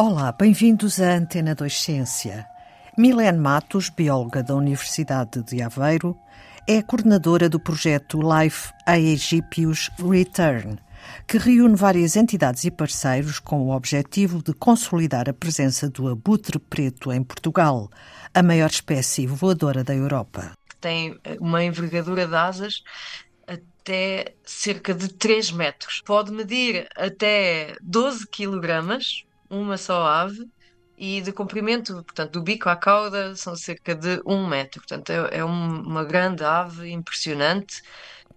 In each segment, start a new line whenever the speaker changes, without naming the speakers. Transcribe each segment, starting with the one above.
Olá, bem-vindos à Antena 2 Ciência. Milene Matos, bióloga da Universidade de Aveiro, é coordenadora do projeto Life Aegypius Return, que reúne várias entidades e parceiros com o objetivo de consolidar a presença do abutre preto em Portugal, a maior espécie voadora da Europa.
Tem uma envergadura de asas até cerca de 3 metros. Pode medir até 12 quilogramas, uma só ave, e de comprimento, portanto, do bico à cauda são cerca de um metro. Portanto, é, é uma grande ave impressionante.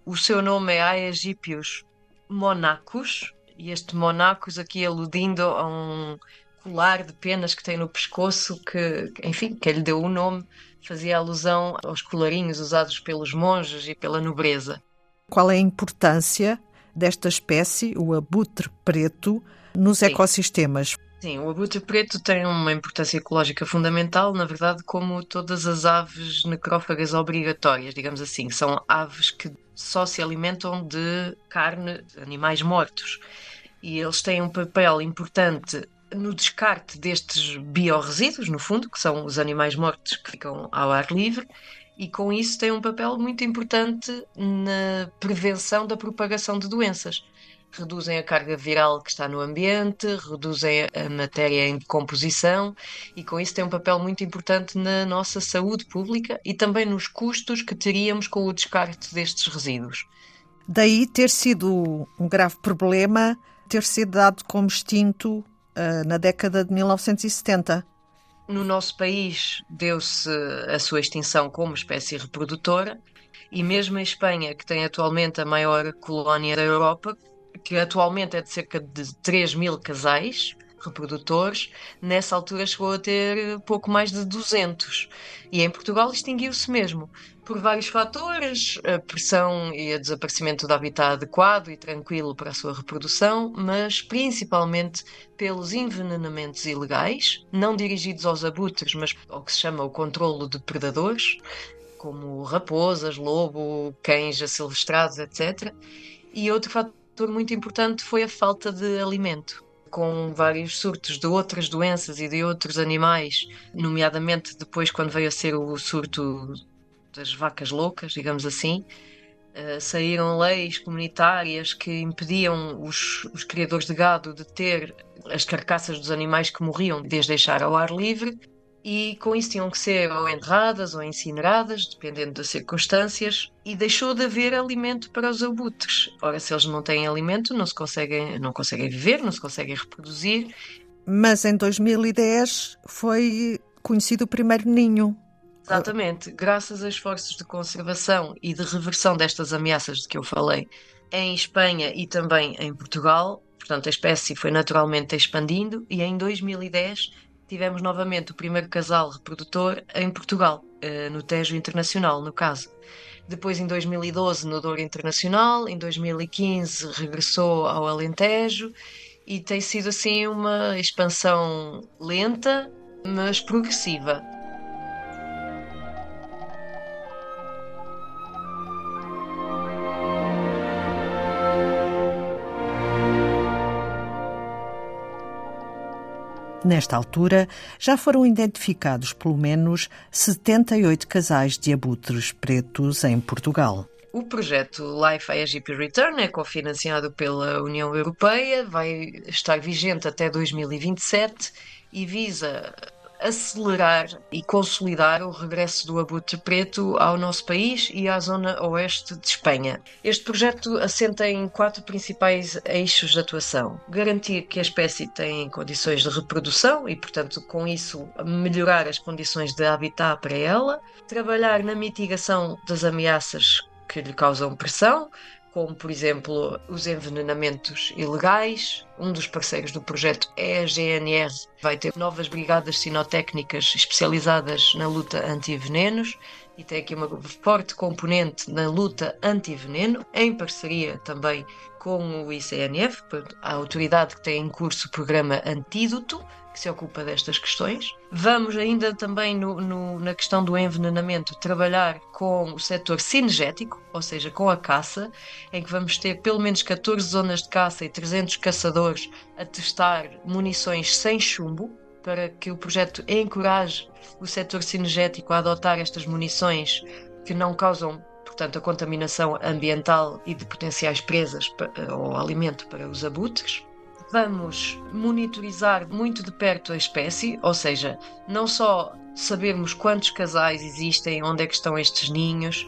O seu nome é Aegypius monacus, e este monacus aqui aludindo a um colar de penas que tem no pescoço, que, enfim, que lhe deu o nome, fazia alusão aos colarinhos usados pelos monges e pela nobreza.
Qual é a importância desta espécie, o abutre preto, nos Sim. ecossistemas?
Sim, o abutre preto tem uma importância ecológica fundamental, na verdade, como todas as aves necrófagas obrigatórias, digamos assim. São aves que só se alimentam de carne de animais mortos. E eles têm um papel importante no descarte destes biorresíduos, no fundo, que são os animais mortos que ficam ao ar livre, e com isso têm um papel muito importante na prevenção da propagação de doenças reduzem a carga viral que está no ambiente, reduzem a matéria em decomposição e com isso tem um papel muito importante na nossa saúde pública e também nos custos que teríamos com o descarte destes resíduos.
Daí ter sido um grave problema ter sido dado como extinto uh, na década de 1970.
No nosso país deu-se a sua extinção como espécie reprodutora e mesmo em Espanha, que tem atualmente a maior colónia da Europa, que atualmente é de cerca de 3 mil casais reprodutores, nessa altura chegou a ter pouco mais de 200. E em Portugal extinguiu-se mesmo, por vários fatores, a pressão e o desaparecimento do habitat adequado e tranquilo para a sua reprodução, mas principalmente pelos envenenamentos ilegais, não dirigidos aos abutres, mas ao que se chama o controlo de predadores, como raposas, lobo, cães asilvestrados, etc. E outro fator muito importante foi a falta de alimento. Com vários surtos de outras doenças e de outros animais, nomeadamente depois, quando veio a ser o surto das vacas loucas, digamos assim, uh, saíram leis comunitárias que impediam os, os criadores de gado de ter as carcaças dos animais que morriam de as deixar ao ar livre e com isso tinham que ser ou enterradas ou incineradas, dependendo das circunstâncias, e deixou de haver alimento para os abutres. Ora, se eles não têm alimento, não se conseguem, não conseguem viver, não se conseguem reproduzir.
Mas em 2010 foi conhecido o primeiro ninho.
Exatamente, graças a esforços de conservação e de reversão destas ameaças de que eu falei em Espanha e também em Portugal, portanto a espécie foi naturalmente expandindo e em 2010 tivemos novamente o primeiro casal reprodutor em Portugal, eh, no Tejo Internacional, no caso. Depois, em 2012, no Douro Internacional, em 2015, regressou ao Alentejo e tem sido assim uma expansão lenta, mas progressiva.
Nesta altura, já foram identificados pelo menos 78 casais de abutres pretos em Portugal.
O projeto Life IAGP Return é cofinanciado pela União Europeia, vai estar vigente até 2027 e visa acelerar e consolidar o regresso do abutre preto ao nosso país e à zona oeste de Espanha. Este projeto assenta em quatro principais eixos de atuação: garantir que a espécie tem condições de reprodução e, portanto, com isso, melhorar as condições de habitat para ela, trabalhar na mitigação das ameaças que lhe causam pressão, como por exemplo os envenenamentos ilegais. Um dos parceiros do projeto é a GNR, vai ter novas brigadas sinotécnicas especializadas na luta anti-venenos e tem aqui uma forte componente na luta anti-veneno, em parceria também com o ICNF, a autoridade que tem em curso o programa Antídoto, que se ocupa destas questões. Vamos ainda também no, no, na questão do envenenamento trabalhar com o setor cinegético, ou seja, com a caça, em que vamos ter pelo menos 14 zonas de caça e 300 caçadores a testar munições sem chumbo, para que o projeto encoraje o setor cinegético a adotar estas munições que não causam portanto, a contaminação ambiental e de potenciais presas ou alimento para os abutres. Vamos monitorizar muito de perto a espécie, ou seja, não só sabermos quantos casais existem, onde é que estão estes ninhos,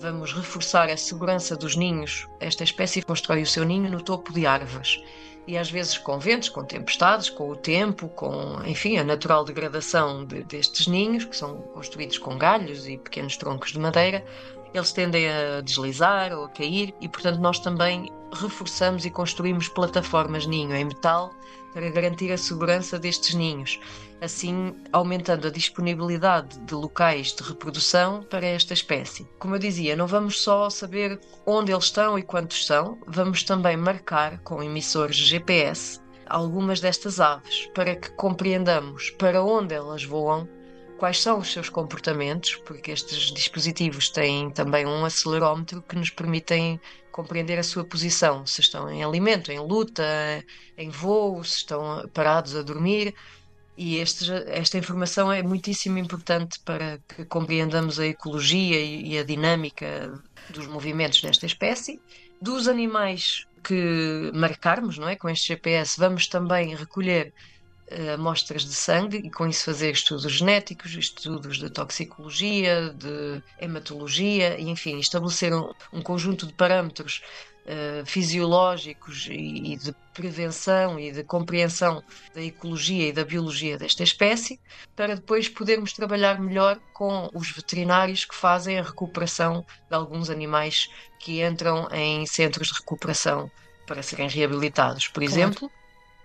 vamos reforçar a segurança dos ninhos. Esta espécie constrói o seu ninho no topo de árvores e às vezes com ventos, com tempestades, com o tempo, com, enfim, a natural degradação de, destes ninhos, que são construídos com galhos e pequenos troncos de madeira, eles tendem a deslizar ou a cair e, portanto, nós também reforçamos e construímos plataformas ninho em metal para garantir a segurança destes ninhos, assim aumentando a disponibilidade de locais de reprodução para esta espécie. Como eu dizia, não vamos só saber onde eles estão e quantos são, vamos também marcar com emissores GPS algumas destas aves para que compreendamos para onde elas voam quais são os seus comportamentos, porque estes dispositivos têm também um acelerómetro que nos permitem compreender a sua posição, se estão em alimento, em luta, em voo, se estão parados a dormir. E este, esta informação é muitíssimo importante para que compreendamos a ecologia e a dinâmica dos movimentos desta espécie. Dos animais que marcarmos não é, com este GPS, vamos também recolher amostras de sangue e com isso fazer estudos genéticos, estudos de toxicologia, de hematologia e, enfim, estabelecer um, um conjunto de parâmetros uh, fisiológicos e, e, de prevenção e de compreensão da ecologia e da biologia desta espécie, para depois podermos trabalhar melhor com os veterinários que fazem a recuperação de alguns animais que entram em centros de recuperação para serem reabilitados, por claro. exemplo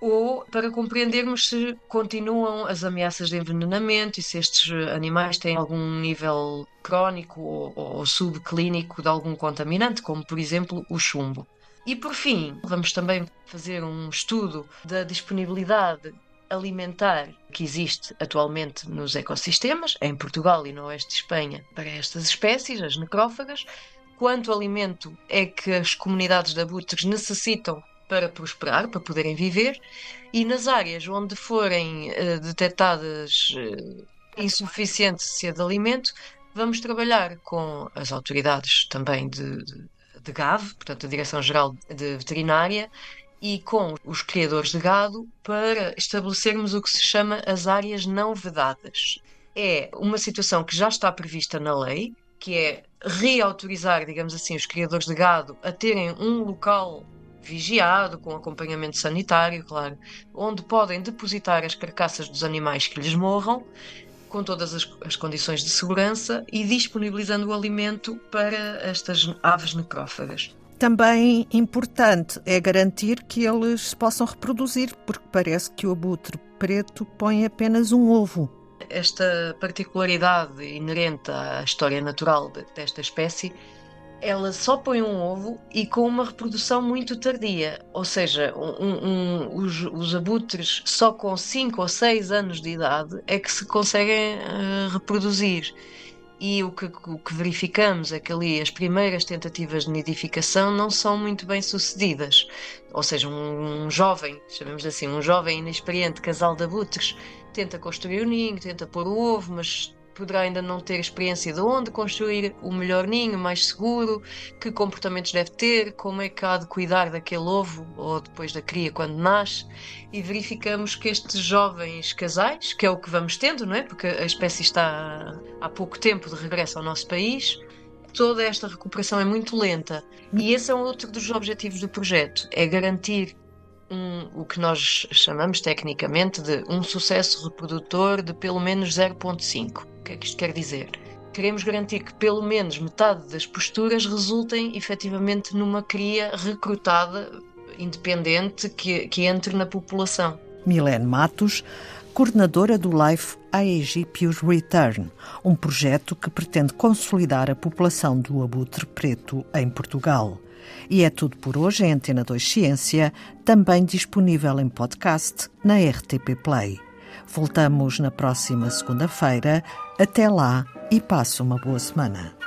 ou para compreendermos se continuam as ameaças de envenenamento e se estes animais têm algum nível crónico ou, ou subclínico de algum contaminante, como por exemplo o chumbo. E por fim, vamos também fazer um estudo da disponibilidade alimentar que existe atualmente nos ecossistemas, em Portugal e no oeste de Espanha, para estas espécies, as necrófagas, quanto alimento é que as comunidades de abutres necessitam para prosperar, para poderem viver, e nas áreas onde forem uh, detectadas uh, insuficiência de alimento, vamos trabalhar com as autoridades também de, de, de GAV, portanto, a Direção-Geral de Veterinária, e com os criadores de gado para estabelecermos o que se chama as áreas não vedadas. É uma situação que já está prevista na lei, que é reautorizar, digamos assim, os criadores de gado a terem um local vigiado, com acompanhamento sanitário, claro, onde podem depositar as carcaças dos animais que lhes morram, com todas as, as condições de segurança e disponibilizando o alimento para estas aves necrófagas.
Também importante é garantir que eles se possam reproduzir, porque parece que o abutre preto põe apenas um ovo.
Esta particularidade inerente à história natural desta espécie ela só põe um ovo e com uma reprodução muito tardia. Ou seja, um, um, os, os, abutres só com 5 ou 6 anos de idade é que se conseguem uh, reproduzir. E o que, o que, verificamos é que ali as primeiras tentativas de nidificação não são muito bem sucedidas. Ou seja, um, um jovem, chamemos assim, um jovem inexperiente casal de abutres tenta construir o ninho, tenta pôr o ovo, mas poderá ainda não ter experiência de onde construir o melhor ninho, mais seguro, que comportamentos deve ter, como é que há de cuidar daquele ovo ou depois da cria quando nasce. E verificamos que estes jovens casais, que é o que vamos tendo, não é? Porque a espécie está há pouco tempo de regresso ao nosso país, toda esta recuperação é muito lenta. E esse é um outro dos objetivos do projeto, é garantir um, o que nós chamamos tecnicamente de um sucesso reprodutor de pelo menos 0.5 que é que isto quer dizer? Queremos garantir que pelo menos metade das posturas resultem efetivamente numa cria recrutada, independente, que, que entre na população.
Milene Matos, coordenadora do Life Aegypius Return, um projeto que pretende consolidar a população do abutre preto em Portugal. E é tudo por hoje em Antena 2 Ciência, também disponível em podcast na RTP Play. Voltamos na próxima segunda-feira. Até lá e passe uma boa semana.